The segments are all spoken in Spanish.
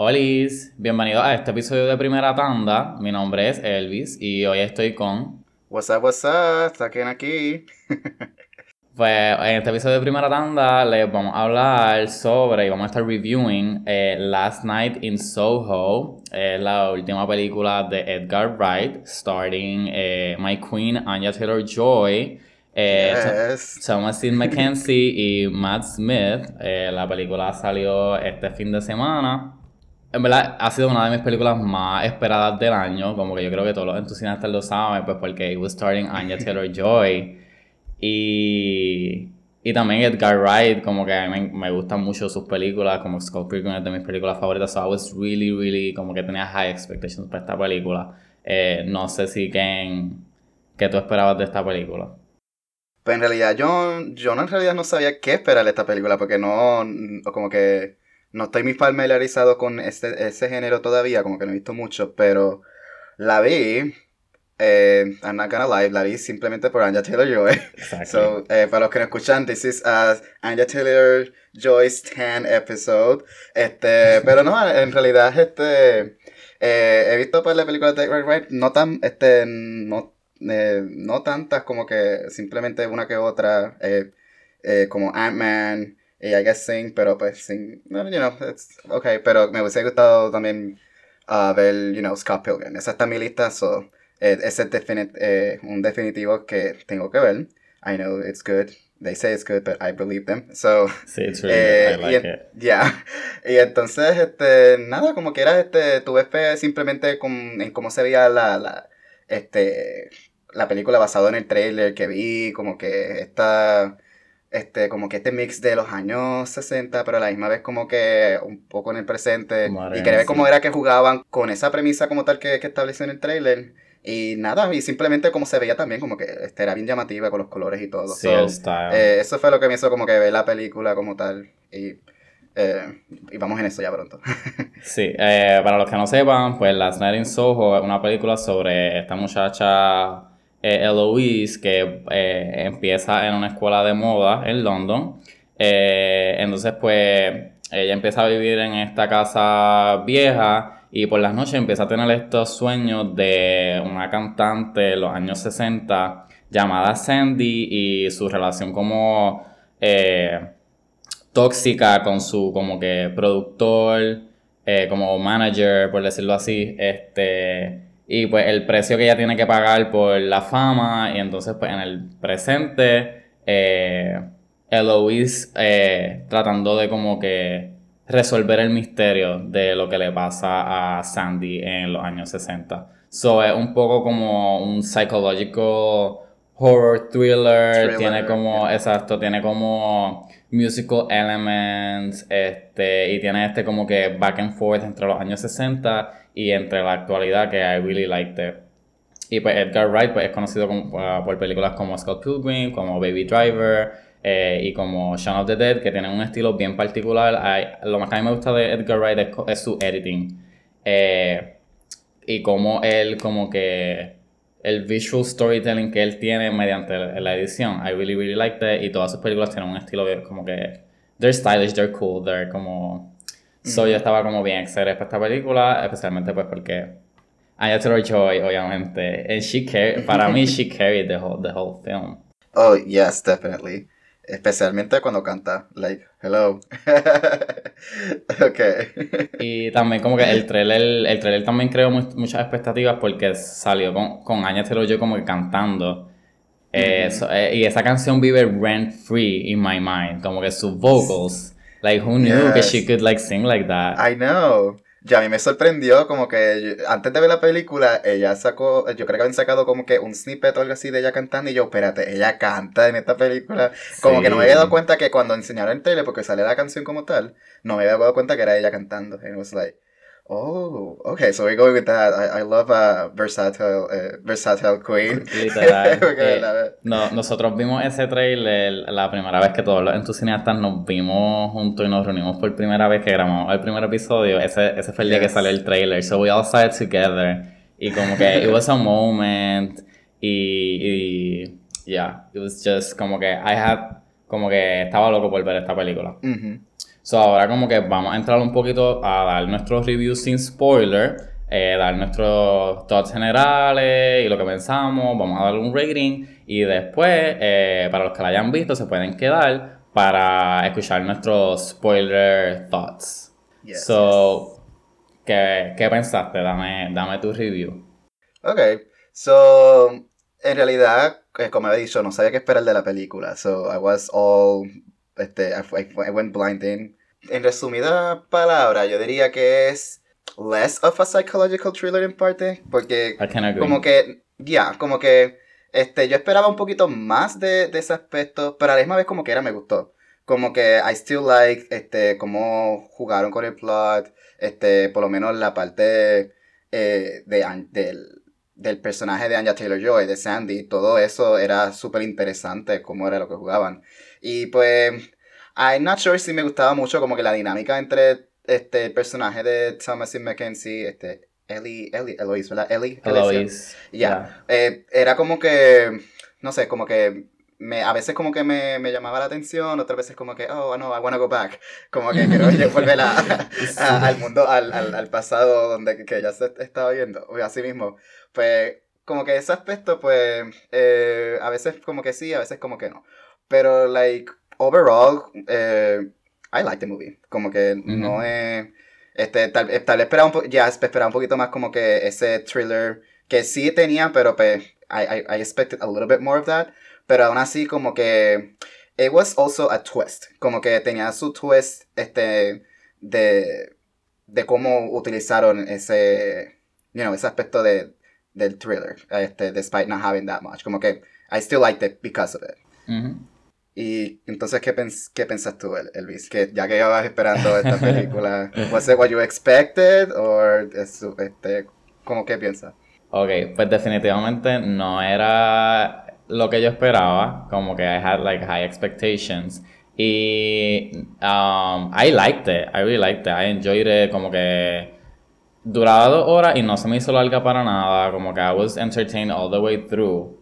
Hola, bienvenidos a este episodio de Primera Tanda. Mi nombre es Elvis y hoy estoy con. What's up, what's up? Saquen aquí. pues en este episodio de Primera Tanda les vamos a hablar sobre y vamos a estar reviewing eh, Last Night in Soho, eh, la última película de Edgar Wright, starting eh, My Queen Anya Taylor Joy. Eh, yes. Thomas Mackenzie y Matt Smith. la película salió este fin de semana. En verdad, ha sido una de mis películas más esperadas del año. Como que yo creo que todos los entusiastas lo saben, pues porque it was starting Anya Taylor Joy. Y, y también Edgar Wright, como que mí me, gustan mucho sus películas, como Scott Pilgrim es de mis películas favoritas. So I was really, really, como que tenía high expectations para esta película. Eh, no sé si Ken, ¿qué tú esperabas de esta película? Pues en realidad yo, yo en realidad no sabía qué esperar de esta película, porque no, como que no estoy muy familiarizado con este, ese género todavía, como que no he visto mucho, pero la vi. Eh, I'm not gonna lie, la vi simplemente por Anya Taylor Joy. So, eh, para los que no escuchan, this is a Taylor Joy's 10 episode. Este, pero no, en realidad, este, eh, he visto pues la película de Right Right, no tan, este, no, eh, no tantas como que simplemente una que otra, como Ant-Man, y I guess Sing, pero pues Sing, you know, it's okay, pero me hubiese gustado también uh, ver, you know, Scott Pilgrim. Esa está en mi lista, so, eh, ese es eh, un definitivo que tengo que ver. I know it's good. They say it's good, but I believe them. So, sí, it's really eh, good. I like it. Yeah. Y entonces, este, nada, como que era, este, tuve fe simplemente con, en cómo se veía la, la, este, la película basada en el trailer que vi, como que esta este, como que este mix de los años 60, pero a la misma vez como que un poco en el presente. y quería ver cómo era que jugaban con esa premisa como tal que, que estableció en el trailer. Y nada, y simplemente como se veía también, como que este, era bien llamativa con los colores y todo. Sí, el style. Eh, eso fue lo que me hizo como que ver la película como tal. Y, eh, y vamos en eso ya pronto. sí, eh, para los que no sepan, pues Last Night in Soho es una película sobre esta muchacha eh, Eloise, que eh, empieza en una escuela de moda en London. Eh, entonces, pues, ella empieza a vivir en esta casa vieja y por las noches empieza a tener estos sueños de una cantante de los años 60 llamada Sandy y su relación como tóxica con su como que productor, como manager, por decirlo así, este y pues el precio que ella tiene que pagar por la fama. Y entonces, pues en el presente, eh, Eloise eh, tratando de como que resolver el misterio de lo que le pasa a Sandy en los años 60. So es un poco como un psychological horror thriller, tiene como, exacto, tiene como musical elements, este, y tiene este como que back and forth entre los años 60 y entre la actualidad que I really liked it. Y pues Edgar Wright pues, es conocido uh, por películas como Scott Pilgrim, como Baby Driver eh, y como Shaun of the Dead, que tienen un estilo bien particular. lo más que a mí me gusta de Edgar Wright es, su editing. Eh, y como él, como que el visual storytelling que él tiene mediante la edición. I really, really liked it. Y todas sus películas tienen un estilo como que... They're stylish, they're cool, they're como So yo estaba como bien excited para esta película, especialmente pues porque Anya Taylor-Joy, obviamente, and she para mí she carried the whole, the whole film. Oh, yes, definitely. Especialmente cuando canta, like, hello. ok. Y también como que el trailer, el trailer también creó muchas expectativas porque salió con, con Anya Taylor-Joy como que cantando. Eh, eh, y esa canción vive rent free in my mind, como que sus vocals Like, who knew que she could, like, sing like that? I know. Ya a mí me sorprendió como que antes de ver la película, ella sacó, yo creo que habían sacado como que un snippet o algo así de ella cantando y yo, espérate, ella canta en esta película. Como que no me había dado cuenta que cuando enseñaron el trailer, porque sale la canción como tal, no me había dado cuenta que era ella cantando. And it was like, Oh, okay, so we're going with that. I, I love a versatile, uh, versatile queen. Literal. Eh, no, nosotros vimos ese trailer la primera vez que todos los entusiastas nos vimos juntos y nos reunimos por primera vez que grabamos el primer episodio. Ese, ese fue el día que salió el trailer. So we all saw it together. Y como que it was a moment. Y, y yeah, it was just como que I had, como que estaba loco por ver esta película. So ahora como que vamos a entrar un poquito a dar nuestros reviews sin spoiler, eh, dar nuestros thoughts generales y lo que pensamos, vamos a darle un rating y después, eh, para los que la hayan visto, se pueden quedar para escuchar nuestros spoiler thoughts. so, ¿qué, ¿qué, pensaste? Dame, dame tu review. Ok, so, en realidad, eh, como he dicho, no sabía qué esperar de la película, so I was all, este, I, went blind in. En resumida palabra, yo diría que es less of a psychological thriller en parte, porque como que, ya, como que, este, yo esperaba un poquito más de, de ese aspecto, pero a la misma vez como que era me gustó. Como que I still like, este, cómo jugaron con el plot, este, por lo menos la parte eh, de, del del personaje de Anya Taylor-Joy, de Sandy, todo eso era súper interesante, cómo era lo que jugaban. Y pues, I'm not sure si me gustaba mucho como que la dinámica entre este el personaje de Thomas y Mackenzie, este, Ellie, Ellie, Eloise, ¿verdad? Ellie. Eloise. Ya. Eh, era como que, no sé, como que me, a veces como que me, me, llamaba la atención, otras veces como que, oh, no, I wanna go back. Como que quiero volver a, al mundo, al, al, al, pasado donde que ya se estaba viendo. Así mismo pues como que ese aspecto, pues, eh, a veces como que sí, a veces como que no. Pero, like, overall, eh, I like the movie. Como que no es... Este, tal, tal vez esperaba un, ya esperaba un poquito más como que ese thriller que sí tenía, pero pues, I, I, I expected a little bit more of that. Pero aún así, como que... It was also a twist. Como que tenía su twist, este, de, de cómo utilizaron ese, you know, ese aspecto de, del thriller, este, despite not having that much. Como que I still liked it because of it. Y entonces, ¿qué, pens qué pensas tú, Elvis? Que ya que ibas esperando esta película, ¿was it what you expected? ¿O este, ¿cómo que piensas? Ok, pues definitivamente no era lo que yo esperaba. Como que I had like high expectations. Y um, I liked it, I really liked it, I enjoyed it, como que duraba dos horas y no se me hizo larga para nada, como que I was entertained all the way through.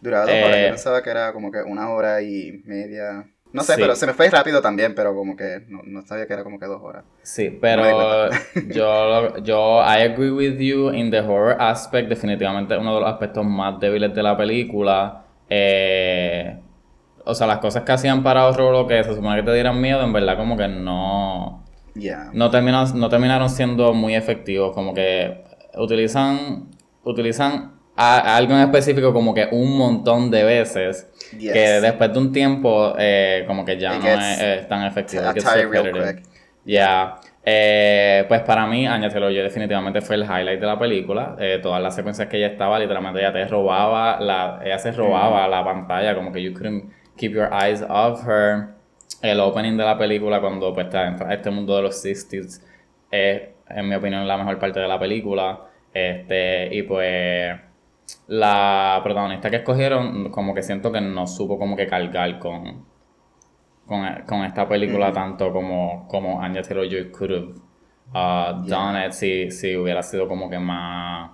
Duraba dos horas, yo eh, pensaba que era como que una hora y media. No sé, pero se me fue rápido también, pero como que no, no, sabía que era como que dos horas. Sí, pero yo, yo, I agree with you in the horror aspect, definitivamente uno de los aspectos más débiles de la película. Eh, o sea, las cosas que hacían para horror lo que se supone que te dieran miedo, en verdad como que no no, terminan, no terminaron siendo muy efectivos, como que utilizan, utilizan algo en específico como que un montón de veces que después de un tiempo eh, como que ya no es, tan efectivo. Ya. Eh, pues para mí, Anya taylor definitivamente fue el highlight de la película. Eh, todas las secuencias que ella estaba, literalmente ella te robaba, la, ella se robaba mm. la pantalla, como que you couldn't keep your eyes off her el opening de la película cuando pues entra a este mundo de los 60s es en mi opinión la mejor parte de la película este y pues la protagonista que escogieron como que siento que no supo como que cargar con con, esta película tanto como como Anya Taylor-Joy could have uh, done it si, si hubiera sido como que más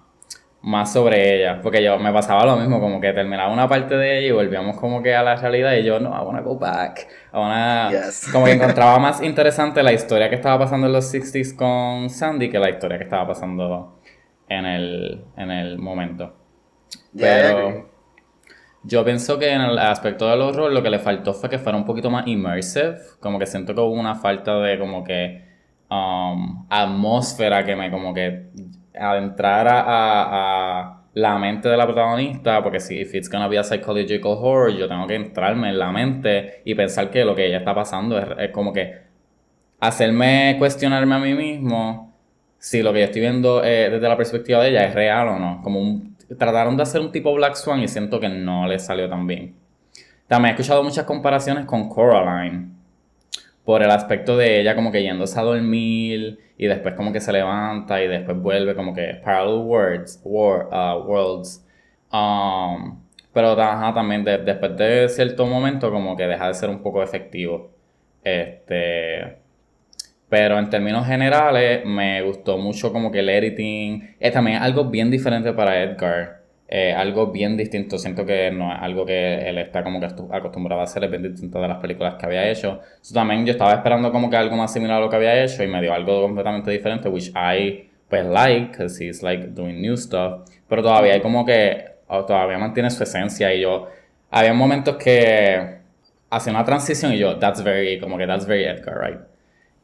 más sobre ella, porque yo me pasaba lo mismo, como que terminaba una parte de ella y volvíamos como que a la realidad y yo, no, I wanna go back, I wanna... Como que encontraba más interesante la historia que estaba pasando en los 60s con Sandy que la historia que estaba pasando en el, en el momento. Pero yo pienso que en el aspecto del horror lo que le faltó fue que fuera un poquito más immersive, como que siento que hubo una falta de como que um, atmósfera que me como que adentrar a, a, la mente de la protagonista, porque si if it's gonna be a psychological horror, yo tengo que entrarme en la mente y pensar que lo que ella está pasando es, como que hacerme cuestionarme a mí mismo si lo que yo estoy viendo eh, desde la perspectiva de ella es real o no. Como un, trataron de hacer un tipo Black Swan y siento que no le salió tan bien. También he escuchado muchas comparaciones con Coraline por el aspecto de ella como que yéndose a dormir y después como que se levanta y después vuelve como que parallel war, uh, worlds. Um, pero también después de cierto momento como que deja de ser un poco efectivo. Este, pero en términos generales me gustó mucho como que el editing. Es también algo bien diferente para Edgar. eh, algo bien distinto. Siento que no es algo que él está como que acostumbrado a hacer, es bien distinto de las películas que había hecho. también yo estaba esperando como que algo más similar a lo que había hecho y me dio algo completamente diferente, which I pues like, because he's like doing new stuff. Pero todavía hay como que, todavía mantiene su esencia y yo, había momentos que hacía una transición y yo, that's very, como que that's very Edgar, right?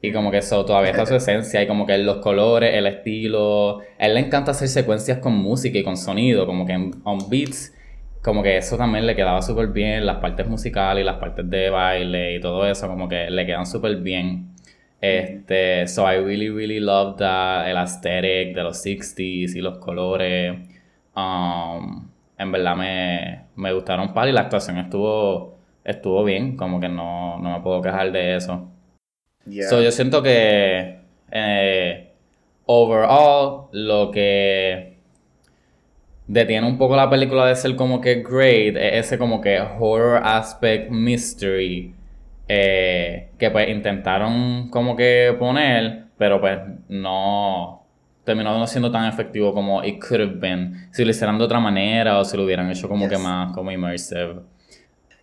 Y como que eso todavía está su esencia y como que los colores, el estilo. A él le encanta hacer secuencias con música y con sonido, como que en, on beats. Como que eso también le quedaba súper bien, las partes musicales y las partes de baile y todo eso, como que le quedan súper bien. Este, so I really, really love that, el aesthetic de los 60s y los colores. Um, en verdad me, me gustaron par y la actuación estuvo, estuvo bien, como que no, no me puedo quejar de eso. So, yo siento que eh, overall lo que detiene un poco la película de ser como que great es ese como que horror aspect mystery eh, que pues intentaron como que poner pero pues no terminó no siendo tan efectivo como it could have been si lo hicieran de otra manera o si lo hubieran hecho como que más como immersive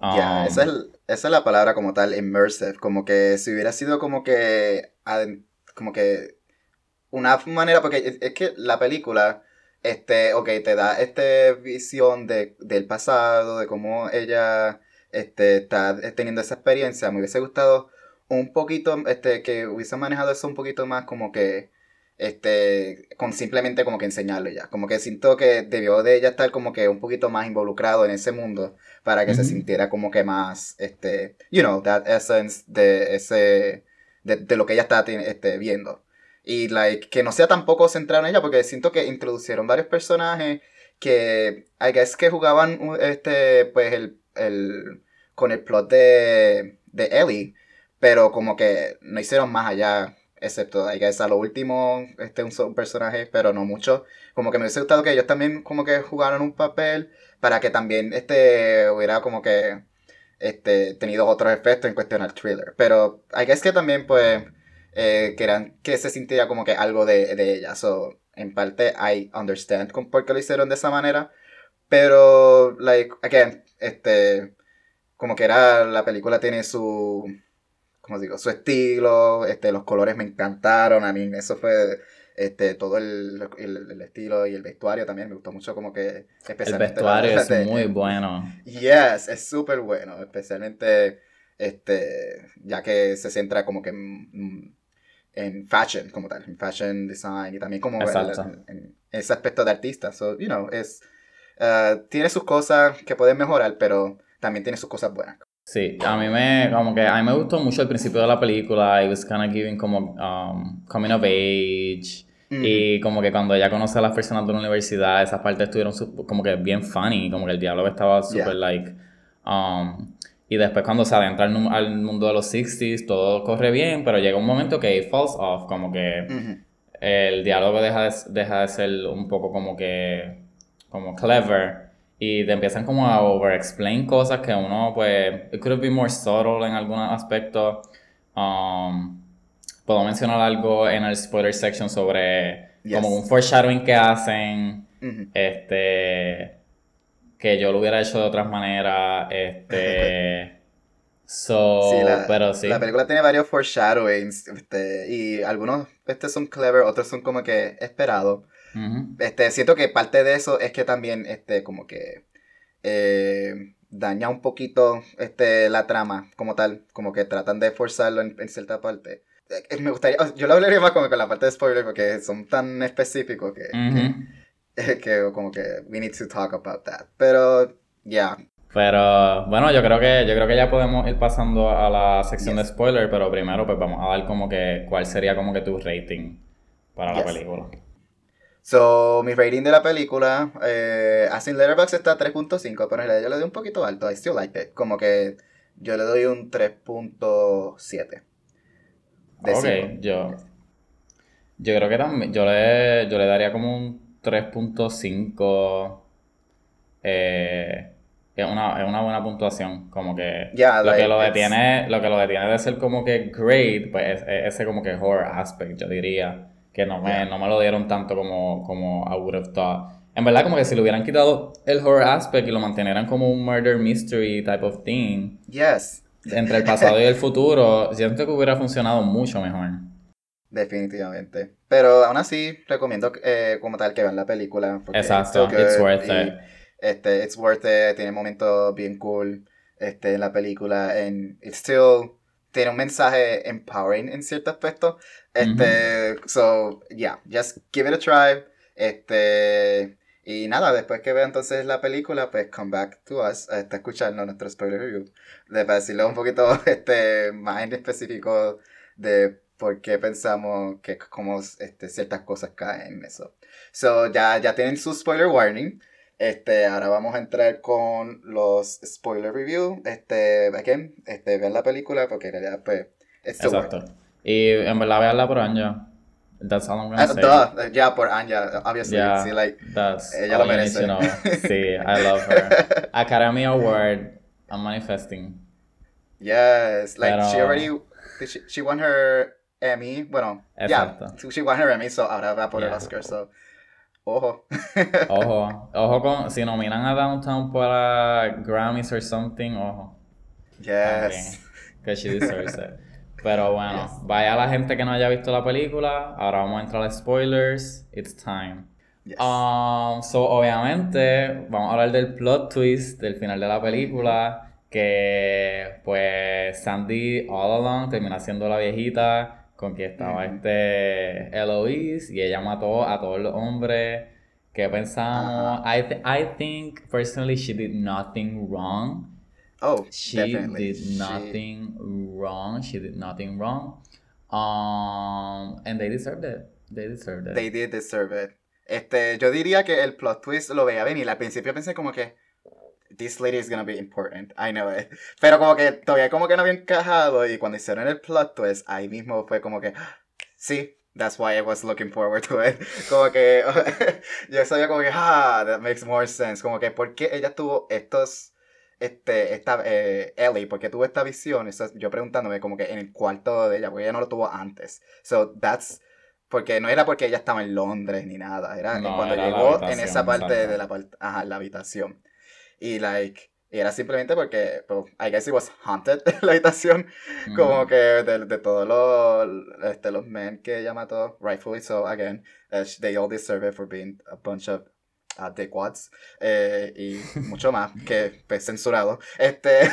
ya, esa, um, es, la palabra como tal, immersive. Como que si hubiera sido como que. Como que. Una manera, porque es, que la película. Este, ok, te da esta visión de, del pasado, de cómo ella este, está teniendo esa experiencia. Me hubiese gustado un poquito, este, que hubiese manejado eso un poquito más como que este, con simplemente como que enseñarle ya. Como que siento que debió de ella estar como que un poquito más involucrado en ese mundo para que se sintiera como que más, este, you know, that essence de ese, de, lo que ella está este, viendo. Y, like, que no sea tampoco centrado en ella, porque siento que introducieron varios personajes que, I guess que jugaban, este, pues, el, el, con el plot de, de Ellie, pero como que no hicieron más allá excepto hay que a lo último, este un, personaje, pero no mucho. Como que me hubiese gustado que ellos también como que jugaran un papel para que también este hubiera como que este tenido otros efectos en cuestión al thriller. Pero que es que también pues eh, querían que se sintiera como que algo de, de ella. So, en parte I understand por qué lo hicieron de esa manera. Pero, like, again, este, como que era, la película tiene su, como digo, su estilo, este, los colores me encantaron, a mí eso fue este, todo el, estilo y el vestuario también me gustó mucho como que especialmente el vestuario es muy bueno. Yes es súper bueno especialmente este ya que se centra como que en, fashion como tal en fashion design y también como en, ese aspecto de artista. So you know es uh, tiene sus cosas que pueden mejorar pero también tiene sus cosas buenas Sí, a mí me, como que, a mí me gustó mucho el principio de la película. It was kind of giving como um, coming of age. Y como que cuando ella conoce a las personas de la universidad, esas partes estuvieron como que bien funny. Como que el diálogo estaba súper like... Um, y después cuando se adentra al, mundo de los 60s, todo corre bien, pero llega un momento que it falls off. Como que el diálogo deja de, deja de ser un poco como que... Como clever y te empiezan como a over-explain cosas que uno, pues, it could be more subtle en algún aspecto. Um, puedo mencionar algo en el spoiler section sobre como un foreshadowing que hacen, este, que yo lo hubiera hecho de otras maneras, este... So, la, pero sí. La película tiene varios foreshadowings, este, y algunos este, son clever, otros son como que esperados. Este, siento que parte de eso es que también, este, como que eh, daña un poquito este, la trama como tal, como que tratan de forzarlo en, cierta parte. Eh, me gustaría, yo lo hablaría más como con la parte de spoiler porque son tan específicos que, que, como que we need to talk about that. Pero, ya. Pero bueno, yo creo que yo creo que ya podemos ir pasando a la sección de spoiler, pero primero pues vamos a ver como que cuál sería como que tu rating para la película. So, mi rating de la película, eh, así en Letterboxd está 3.5, pero en realidad yo le doy un poquito alto. I still like it. Como que yo le doy un 3.7. Ok, yo. Yo creo que también. Yo le, yo le daría como un 3.5. Eh, es una, es una buena puntuación. Como que. lo, que lo, detiene, lo que lo detiene de ser como que great, pues es ese como que horror aspect, yo diría que no me, no me lo dieron tanto como, como I would have thought. En verdad, como que si le hubieran quitado el horror aspect y lo mantuvieran como un murder mystery type of thing. Yes. Entre el pasado y el futuro, siento que hubiera funcionado mucho mejor. Definitivamente. Pero aún así, recomiendo eh, como tal que vean la película. Exacto, it's, worth it. Este, it's worth it, tiene momentos bien cool este, en la película. And it still tiene un mensaje empowering en cierto aspecto. Este, so, yeah, just give it a try. Este, y nada, después que vea entonces la película, pues come back to us, este, escucharnos nuestro spoiler review. De, para decirle un poquito este, más en específico de por qué pensamos que como este, ciertas cosas caen en eso. So, ya, ya tienen su spoiler warning. Este, ahora vamos a entrar con los spoiler review. Este, again, este, vean la película porque en realidad, pues, Exacto. Y en verdad veanla por Anja. That's all I'm gonna uh, say. ya, por Anja, obviously. Yeah, sí, like, that's ella lo merece. You sí, I love her. Academy Award, I'm manifesting. Yes, like, Pero... she already, she, she won her Emmy, bueno, Exacto. yeah, she won her Emmy, so ahora va por el Oscar, so... Ojo. ojo. Ojo con. Si nominan a Downtown para Grammys or something, ojo. Yes. Because she deserves it. Pero bueno, vaya la gente que no haya visto la película. Ahora vamos a entrar a spoilers. It's time. Um, so, obviamente, vamos a hablar del plot twist del final de la película. Que, pues, Sandy all along termina siendo la viejita con que estaba este Eloise y ella mató a todos los hombres. ¿Qué pensamos? I, I think, personally, she did nothing wrong. Oh, she did nothing wrong. She did nothing wrong. Um, and they deserved it. They deserved it. They did deserve it. Este, yo diría que el plot twist lo veía venir. Al principio pensé como que this lady is gonna be important. I know it. Pero como que todavía como que no había encajado y cuando hicieron el plot twist, ahí mismo fue como que sí, that's why I was looking forward to it. Como que yo sabía como que ah, that makes more sense. Como que porque ella tuvo estos este, esta, eh, Ellie, porque tuvo esta visión, eso, yo preguntándome como que en el cuarto de ella, porque ella no lo tuvo antes. So, that's, porque no era porque ella estaba en Londres ni nada, era cuando llegó en esa parte de la, ajá, la habitación. Y, like, era simplemente porque, pues, I guess it was haunted, la habitación, como que de, de todos los, este, los men que ella mató, rightfully so, again, uh, they all deserve it for being a bunch of a dickwads eh, y mucho más que pues, censurado. Este,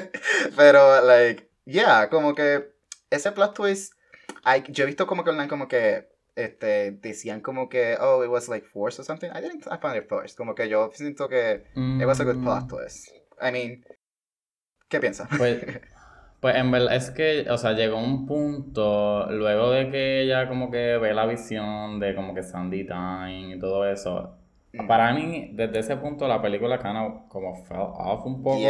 pero, like, yeah, como que ese plot twist, I, yo he visto como que online como que este, decían como que, oh, it was like forced or something. I didn't, I found it forced. Como que yo siento que it was a good plot mm. twist. I mean, ¿qué piensas? Pues, pues en verdad es que, o sea, llegó un punto, luego de que ella como que ve la visión de como que Sandy Time y todo eso, Mm. Para mí, desde ese punto, la película como fell off un poco.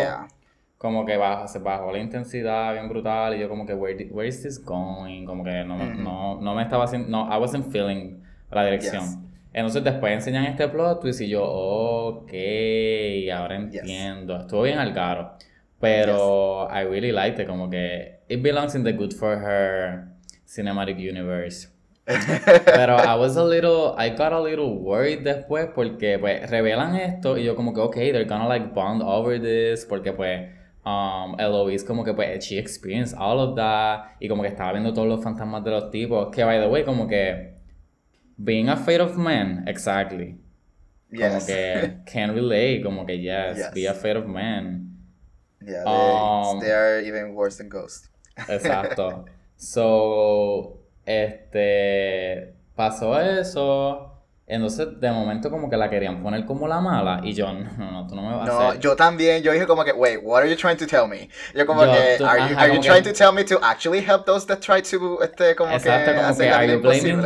Como que bajo, se bajó la intensidad bien brutal y yo como que, where, where is this going? Como que no, mm-hmm. no, no me estaba haciendo, no, I wasn't feeling la dirección. Entonces después enseñan este plot twist y yo, ok, ahora entiendo. Estuvo bien al caro. Pero I really liked it, como que it belongs in the good for her cinematic universe. Pero I was a little, I got a little worried después porque pues revelan esto y yo como que, ok, they're gonna like bond over this porque pues um, Eloise como que pues she experienced all of that y como que estaba viendo todos los fantasmas de los tipos que by the way como que being afraid of men, exactly. Como que can relate, como que yes, be afraid of men. Yeah, they, um, they are even worse than ghosts. exacto. So este, pasó eso. Entonces, de momento, como que la querían poner como la mala. Y yo, no, no, tú no me vas a hacer. No, yo también. Yo dije, como que, wait, what are you trying to tell me? Yo, como que, are you, are you trying to tell me to actually help those that try to, este, como exacto, que, como que, are you, blaming,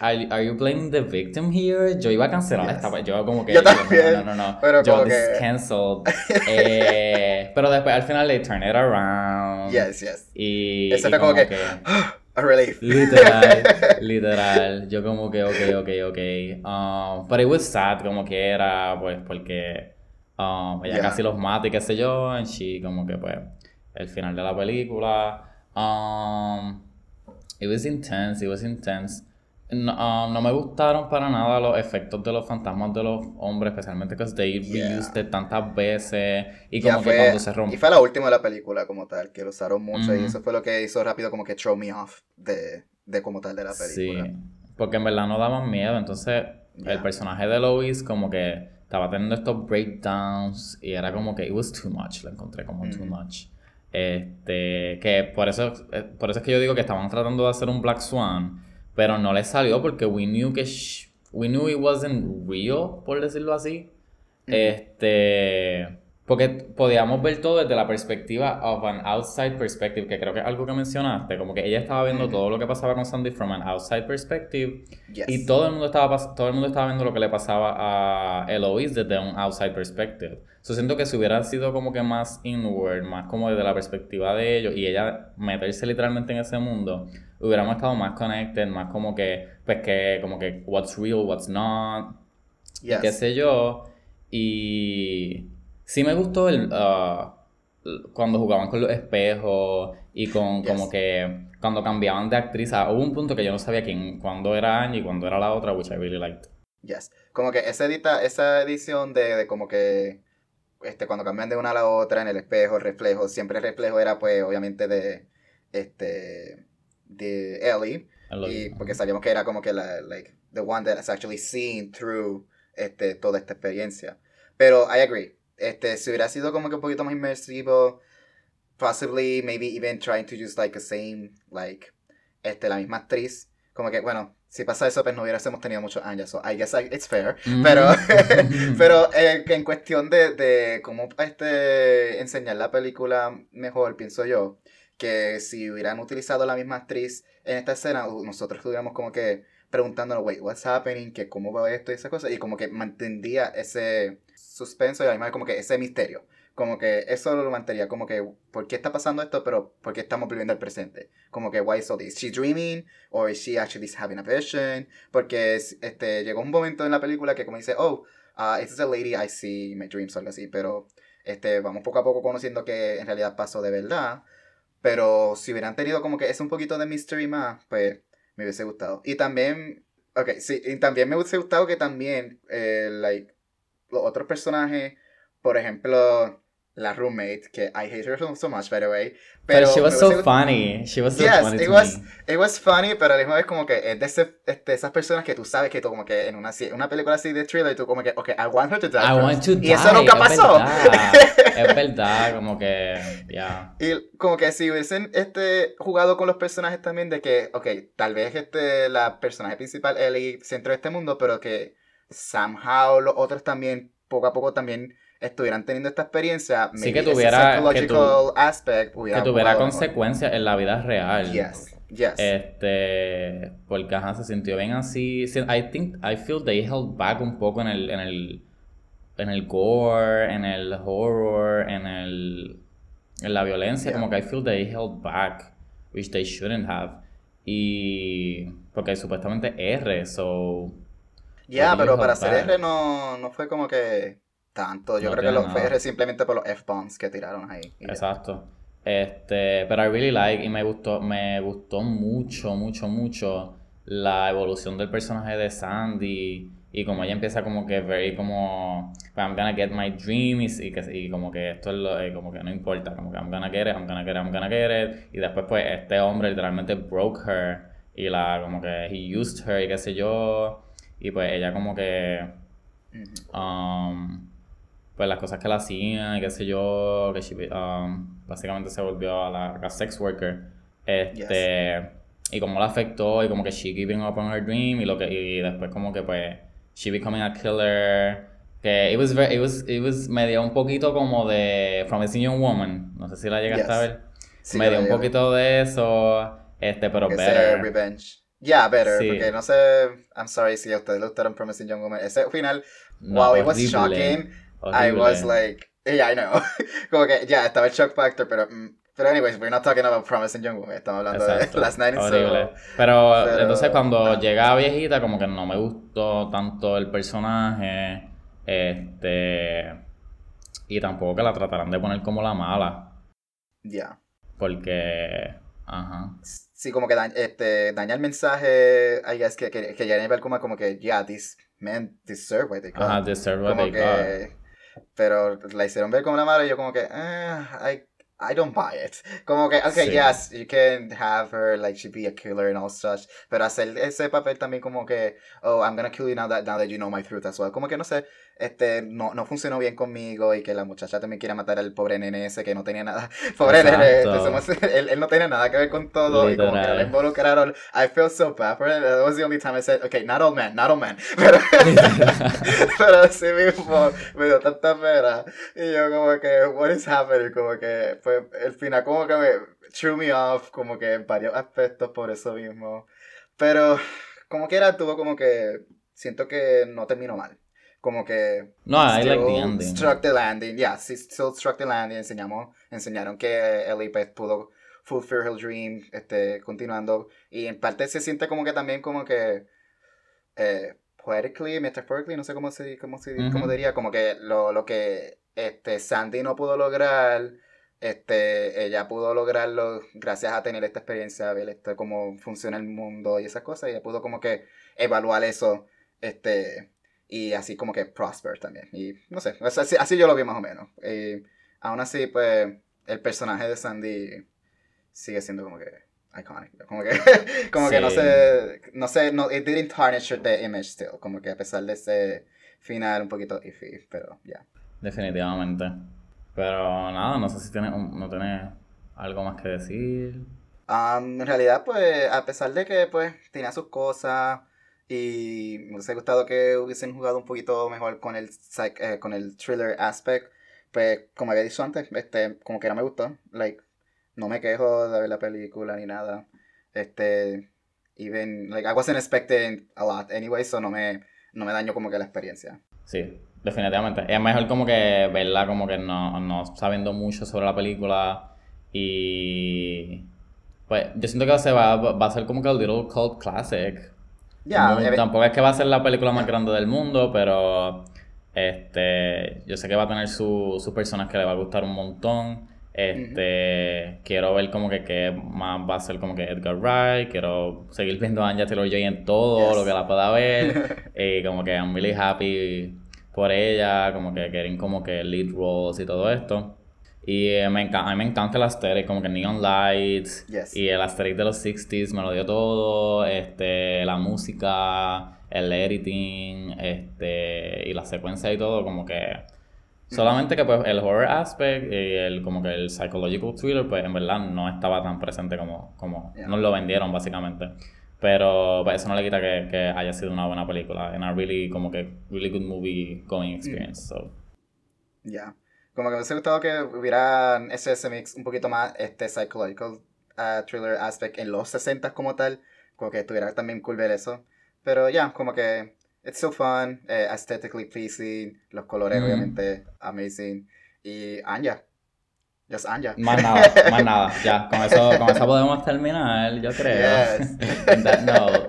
are, are, you blaming the victim here? Yo iba a cancelar esta. Yo, como que, yo también. No, no, no. Pero yo, como this que... canceled. eh, pero después, al final, they turn it around. Yes, yes. Y. Fue como, que A relief. Literal, literal. Yo como que, ok, ok, ok. Um, but it was sad como que era, pues, porque um, ella casi los mata y qué sé yo, and she como que, pues, el final de la película. Um, it was intense, it was intense. No, um, no me gustaron para nada los efectos de los fantasmas de los hombres, especialmente que they Yeah. reused tantas veces. Y como que fue- cuando se Y rompió. fue la última de la película como tal, que lo usaron mucho y eso fue lo que hizo rápido como que throw me off de, de como tal de la película. Sí, porque en verdad no daban miedo. Entonces, el personaje de Lois, como que estaba teniendo estos breakdowns y era como que it was too much. Lo encontré como too much. Este, que por eso, eh, por eso es que yo digo que estaban tratando de hacer un Black Swan, pero no les salió porque we knew que sh- we knew it wasn't real, por decirlo así. Este, porque podíamos ver todo desde la perspectiva of an outside perspective, que creo que es algo que mencionaste, como que ella estaba viendo Ujú. todo lo que pasaba con Sandy from an outside perspective Yes. y todo el mundo estaba todo el mundo estaba viendo lo que le pasaba a Eloise desde un outside perspective. Yo siento que si hubiera sido como que más inward, más como desde la perspectiva de ellos y ella meterse literalmente en ese mundo, hubiéramos estado más connected, más como que pues que como que what's real, what's not, Yes. qué sé yo. Y sí me gustó el ah, cuando jugaban con los espejos y con Yes. como que cuando cambiaban de actriz. hubo un punto que yo no sabía quién, cuándo era Angie y cuándo era la otra, which I really liked. Yes. Como que esa, edita, esa edición de, de como que este, cuando cambian de una a la otra en el espejo, el reflejo, siempre el reflejo era pues obviamente de este de Ellie. Y porque sabíamos que era como que la, like, the one that has actually seen through este, toda esta experiencia. Pero I agree. Este, si hubiera sido como que un poquito más inmersivo, possibly, maybe even trying to use like the same, like, este, la misma actriz. Como que, bueno, si pasa eso, pues no hubiésemos tenido muchos años. So I guess I- it's fair. Pero, Mhm. pero eh, que en cuestión de, de cómo este, enseñar la película mejor, pienso yo, que si hubieran utilizado la misma actriz en esta escena, nosotros estuviéramos como que preguntándonos, wait, what's happening, que cómo va esto y esas cosas, y como que mantendría ese suspenso y además como que ese misterio. Como que eso lo mantendría, como que, ¿por qué está pasando esto? Pero, ¿por qué estamos viviendo el presente? Como que, why is all this? Is she dreaming? Or is she actually having a vision? Porque este, llegó un momento en la película que como dice, oh, uh, this is a lady I see in my dreams o algo así, pero este, vamos poco a poco conociendo que en realidad pasó de verdad. Pero si hubieran tenido como que es un poquito de mystery más, pues me hubiese gustado. Y también, ok, sí, y también me hubiese gustado que también, eh, like, los otros personajes, por ejemplo, la roommate, que I hate her so, so much, by the way. Pero she me was so gustado- funny. She was so Yes, funny it to was- me. It was funny, pero a la misma vez como que es de, ese- este, esas personas que tú sabes que tú como que en una, una película así de thriller, tú como que, ok, I want her to die I first. want to Y eso die, nunca es pasó. verdad. es verdad, como que, ya. Y como que si hubiesen este, jugado con los personajes también de que, ok, tal vez este, la personaje principal, Ellie, centro de este mundo, pero que somehow los otros también, poco a poco también estuvieran teniendo esta experiencia. Sí, que tuviera- que aspect Que tuviera consecuencias en la vida real. Yes, yes. Este, porque ajá, se sintió bien así. Sí, I think, I feel they held back un poco en el, en el, en el gore, en el horror, en el, en la violencia. Yeah. Como que I feel they held back, which they shouldn't have. Y, porque supuestamente R, so, Ya, you pero para back? R no, no fue como que tanto. Yo No creo que tiene lo, fue simplemente por los F-bombs que tiraron ahí. Exacto. Este, pero I really like y me gustó, me gustó mucho, mucho, mucho la evolución del personaje de Sandy y como ella empieza como que very como I'm gonna get my dreams y, que, y como que esto es lo, eh, como que no importa, como que I'm gonna get it, I'm gonna get it, I'm gonna get it y después pues este hombre literalmente broke her y la como que he used her y qué sé yo y pues ella como que um, pues las cosas que la hacían qué sé yo, que she, um, básicamente se volvió a la a sex worker. Este, y cómo la afectó y como que she giving up on her dream y lo que y después como que pues she becoming a killer que it was very, it was it was me dio un poquito como de Promising Young Woman, no sé si la llegaste Yes. a ver. Sí, me dio yo un poquito de eso, este, pero Ese better. Revenge. Yeah, better. Sí. Porque no sé. I'm sorry si a ustedes le gustaron Promising Young Woman. Ese final, No, wow, it was horrible, shocking. I horrible. was like. Yeah, I know. como que ya estaba el shock factor, pero. mm, pero, anyways, we're not talking about Promising Young Woman. Estamos hablando Exacto, de Last Night in horrible. Soho. Pero, Pero, entonces cuando ah. llega a viejita, como que no me gustó tanto el personaje. Este. Y tampoco que la trataran de poner como la mala. Yeah. Porque. Ajá. Sí, como que da, este, daña el mensaje, I guess, que, que, que Jennifer como, como que, yeah, these men deserve what they got. Ajá, deserve what como they que, pero la hicieron ver como la madre y yo como que, eh, I, I don't buy it. Como que, okay, Sí. yes, you can have her, like, she be a killer and all such, pero hacer ese papel también como que, oh, I'm gonna kill you now that, now that you know my truth as well. Como que, no sé, este, no, no funcionó bien conmigo y que la muchacha también quiere matar al pobre nene ese que no tenía nada. Pobre nene, este, él, él no tenía nada que ver con todo y como que Literal. le involucraron. I felt so bad for him. That was the only time I said, okay, not all men, not all men. Pero, pero así mismo me dio tanta pena. Y yo como que, what is happening? Como que, pues, el final como que me threw me off, como que en varios aspectos por eso mismo. Pero, como quiera, tuvo como que, siento que no terminó mal. Como que... No, I like the ending. Struck the landing, yeah, still struck the landing. Enseñamos, enseñaron que Ellie pues, pudo fulfill her dream, este, continuando. Y en parte se siente como que también como que, eh, poetically, metaphorically, no sé cómo se, cómo se cómo diría, como que lo, lo que este, Sandy no pudo lograr, este, ella pudo lograrlo gracias a tener esta experiencia, ver cómo funciona el mundo y esas cosas, y ella pudo como que evaluar eso, este, y así como que prosper también. Y no sé, así, así yo lo vi más o menos. Y aún así, pues, el personaje de Sandy sigue siendo como que iconic. Como que, como que no Sí. sé, no sé, no, it didn't tarnish the image still. Como que a pesar de ese final un poquito iffy, pero ya. Definitivamente. Pero nada, no sé si tiene, no tiene algo más que decir. Um, en realidad, pues, a pesar de que, pues, tenía sus cosas y me hubiese gustado que hubiesen jugado un poquito mejor con el, eh, con el thriller aspect, pues, como había dicho antes, este, como que no me gustó. Like, no me quejo de ver la película ni nada. Este, even, like, I wasn't expecting a lot anyway, so no me, no me dañó como que la experiencia. Sí, definitivamente. Es mejor como que verla como que no, no sabiendo mucho sobre la película y... Pues yo siento que se va, va a ser como que el little cult classic. Ya, No, tampoco es que va a ser la película más grande del mundo, pero este, yo sé que va a tener su- sus personas que le va a gustar un montón. Este, quiero ver como que qué más va a ser como que Edgar Wright, quiero seguir viendo a Anya Taylor-Joy en todo Yes. lo que la pueda ver. y como que I'm really happy por ella, como que quieren como que lead roles y todo esto. Y eh, me encanta, a mí me encanta el aesthetic, como que neon lights. Yes. Y el aesthetic de los 60s me lo dio todo. Este, la música, el editing, este, y la secuencia y todo, como que. Solamente que pues el horror aspect y el como que el psychological thriller, pues en verdad no estaba tan presente como, como Yeah. nos lo vendieron básicamente. Pero pues, eso no le quita que, que haya sido una buena película. And a really, como que, really good movie going experience. So, Ya. Como que me hubiese gustado que hubiera ese, ese mix un poquito más este psychological uh, thriller aspect en los 60 como tal. Como que estuviera también cool ver eso. Pero ya, como que it's so fun, eh, aesthetically pleasing, los colores Mm. obviamente amazing. Y Anya. Just Anya. Más nada, más nada. Ya, con eso, con eso podemos terminar, yo creo. Yes.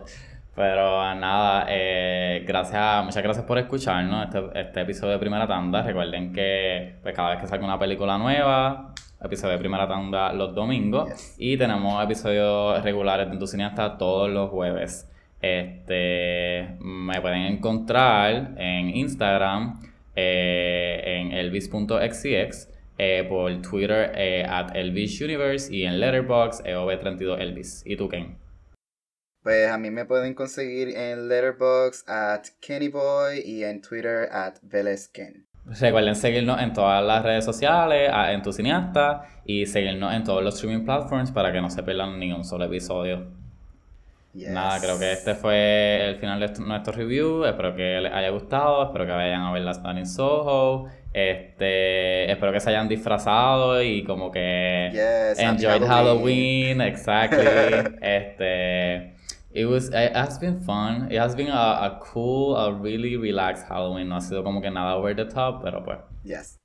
Pero nada, eh, gracias, muchas gracias por escucharnos este, este episodio de Primera Tanda. Recuerden que pues, cada vez que salga una película nueva, episodio de Primera Tanda los domingos. Yes. Y tenemos episodios regulares de Tu Cineasta todos los jueves. Este, me pueden encontrar en Instagram, eh, en elvis.xcx, eh, por Twitter eh, at elvisuniverse y en Letterboxd eov32elvis. ¿Y tú, Ken? Pues a mí me pueden conseguir en Letterboxd at Kennyboy y en Twitter at Velezken. Recuerden seguirnos en todas las redes sociales, en Tu Cineasta, y seguirnos en todos los streaming platforms para que no se pierdan ni un solo episodio. Yes. Nada, creo que este fue el final de est- nuestro review. Espero que les haya gustado. Espero que vayan a ver las in Soho. Este, espero que se hayan disfrazado y como que Yes, enjoyed Halloween. Halloween. Exactly. este, it was, it has been fun. It has been a, a cool, a really relaxed Halloween. No ha sido como que nada over the top, pero pues. Yes.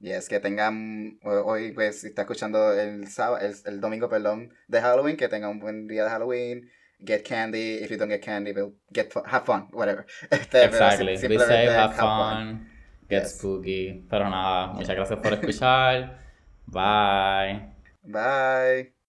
Yes, que tengan ho- hoy, pues, si está escuchando el sábado, el, el domingo, perdón, de Halloween, que tengan un buen día de Halloween. Get candy. If you don't get candy, well, get have fun, whatever. Este, Exactly. Be safe, have fun. fun, get Yes. spooky. Pero nada, muchas gracias por escuchar. Bye. Bye.